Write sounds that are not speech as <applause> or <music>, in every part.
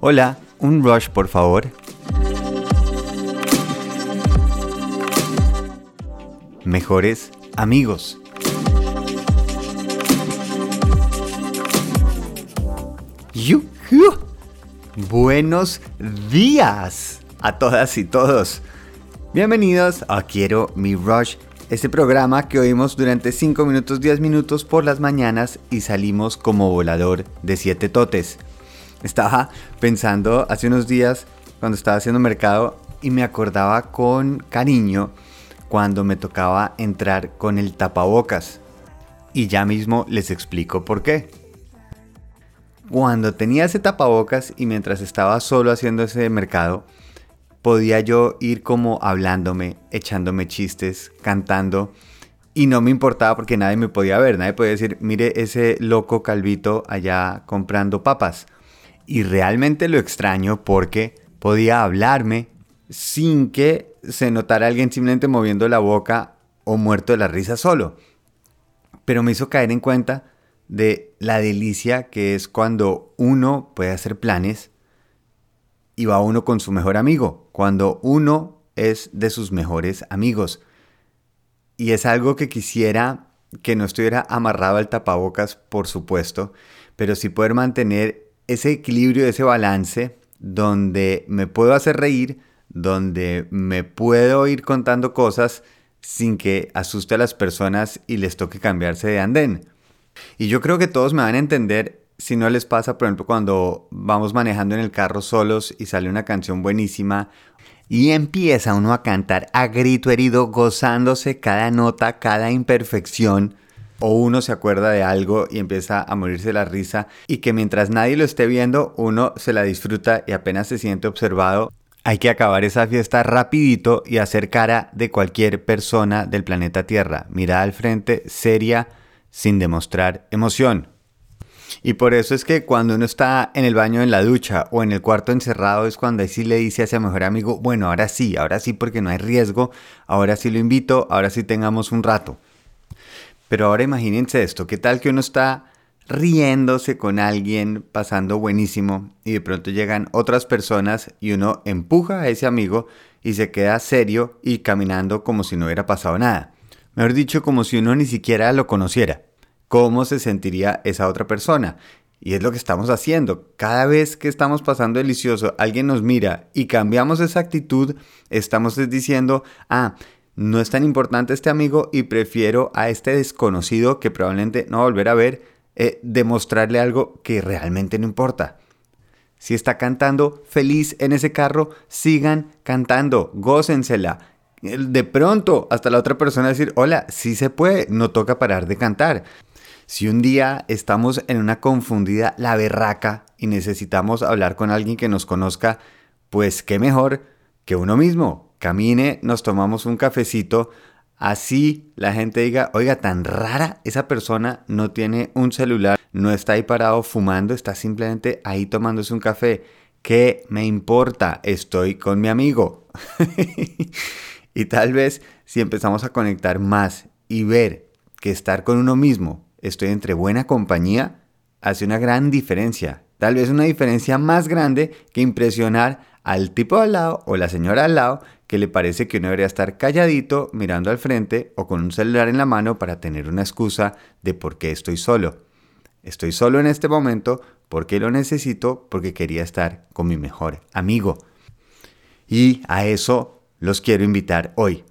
Hola, un rush por favor. Mejores amigos. ¡Yuhu! Buenos días a todas y todos. Bienvenidos a Quiero mi Rush, este programa que oímos durante 5 minutos 10 minutos por las mañanas y salimos como volador de 7 totes. Estaba pensando hace unos días cuando estaba haciendo mercado y me acordaba con cariño cuando me tocaba entrar con el tapabocas. Y ya mismo les explico por qué. Cuando tenía ese tapabocas y mientras estaba solo haciendo ese mercado, podía yo ir como hablándome, echándome chistes, cantando. Y no me importaba porque nadie me podía ver, nadie podía decir, mire ese loco calvito allá comprando papas. Y realmente lo extraño porque podía hablarme sin que se notara alguien simplemente moviendo la boca o muerto de la risa solo. Pero me hizo caer en cuenta de la delicia que es cuando uno puede hacer planes y va uno con su mejor amigo, cuando uno es de sus mejores amigos. Y es algo que quisiera que no estuviera amarrado al tapabocas, por supuesto, pero sí poder mantener ese equilibrio, ese balance donde me puedo hacer reír, donde me puedo ir contando cosas sin que asuste a las personas y les toque cambiarse de andén. Y yo creo que todos me van a entender si no les pasa, por ejemplo, cuando vamos manejando en el carro solos y sale una canción buenísima y empieza uno a cantar a grito herido, gozándose cada nota, cada imperfección o uno se acuerda de algo y empieza a morirse la risa y que mientras nadie lo esté viendo uno se la disfruta y apenas se siente observado. Hay que acabar esa fiesta rapidito y hacer cara de cualquier persona del planeta Tierra, mirada al frente, seria, sin demostrar emoción. Y por eso es que cuando uno está en el baño, en la ducha o en el cuarto encerrado es cuando ahí sí le dice a ese mejor amigo, bueno, ahora sí, ahora sí porque no hay riesgo, ahora sí lo invito, ahora sí tengamos un rato. Pero ahora imagínense esto, ¿qué tal que uno está riéndose con alguien, pasando buenísimo, y de pronto llegan otras personas y uno empuja a ese amigo y se queda serio y caminando como si no hubiera pasado nada? Mejor dicho, como si uno ni siquiera lo conociera. ¿Cómo se sentiría esa otra persona? Y es lo que estamos haciendo. Cada vez que estamos pasando delicioso, alguien nos mira y cambiamos esa actitud, estamos diciendo, ah, no es tan importante este amigo y prefiero a este desconocido que probablemente no volver a ver, eh, demostrarle algo que realmente no importa. Si está cantando feliz en ese carro, sigan cantando, gócensela. De pronto, hasta la otra persona decir, hola, sí se puede, no toca parar de cantar. Si un día estamos en una confundida la berraca y necesitamos hablar con alguien que nos conozca, pues qué mejor que uno mismo, camine, nos tomamos un cafecito, así la gente diga, oiga, tan rara, esa persona no tiene un celular, no está ahí parado fumando, está simplemente ahí tomándose un café. ¿Qué me importa? Estoy con mi amigo. <laughs> y tal vez si empezamos a conectar más y ver que estar con uno mismo, estoy entre buena compañía, hace una gran diferencia. Tal vez una diferencia más grande que impresionar al tipo al lado o la señora al lado que le parece que uno debería estar calladito mirando al frente o con un celular en la mano para tener una excusa de por qué estoy solo. Estoy solo en este momento porque lo necesito, porque quería estar con mi mejor amigo. Y a eso los quiero invitar hoy.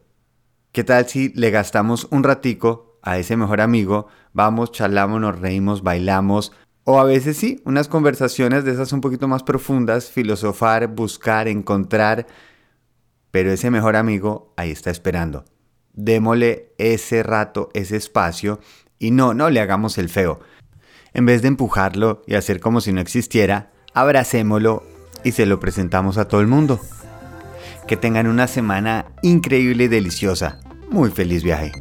¿Qué tal si le gastamos un ratico a ese mejor amigo? Vamos, charlamos, nos reímos, bailamos, o a veces sí, unas conversaciones de esas un poquito más profundas, filosofar, buscar, encontrar pero ese mejor amigo ahí está esperando. Démosle ese rato, ese espacio y no, no le hagamos el feo. En vez de empujarlo y hacer como si no existiera, abracémoslo y se lo presentamos a todo el mundo. Que tengan una semana increíble y deliciosa. Muy feliz viaje.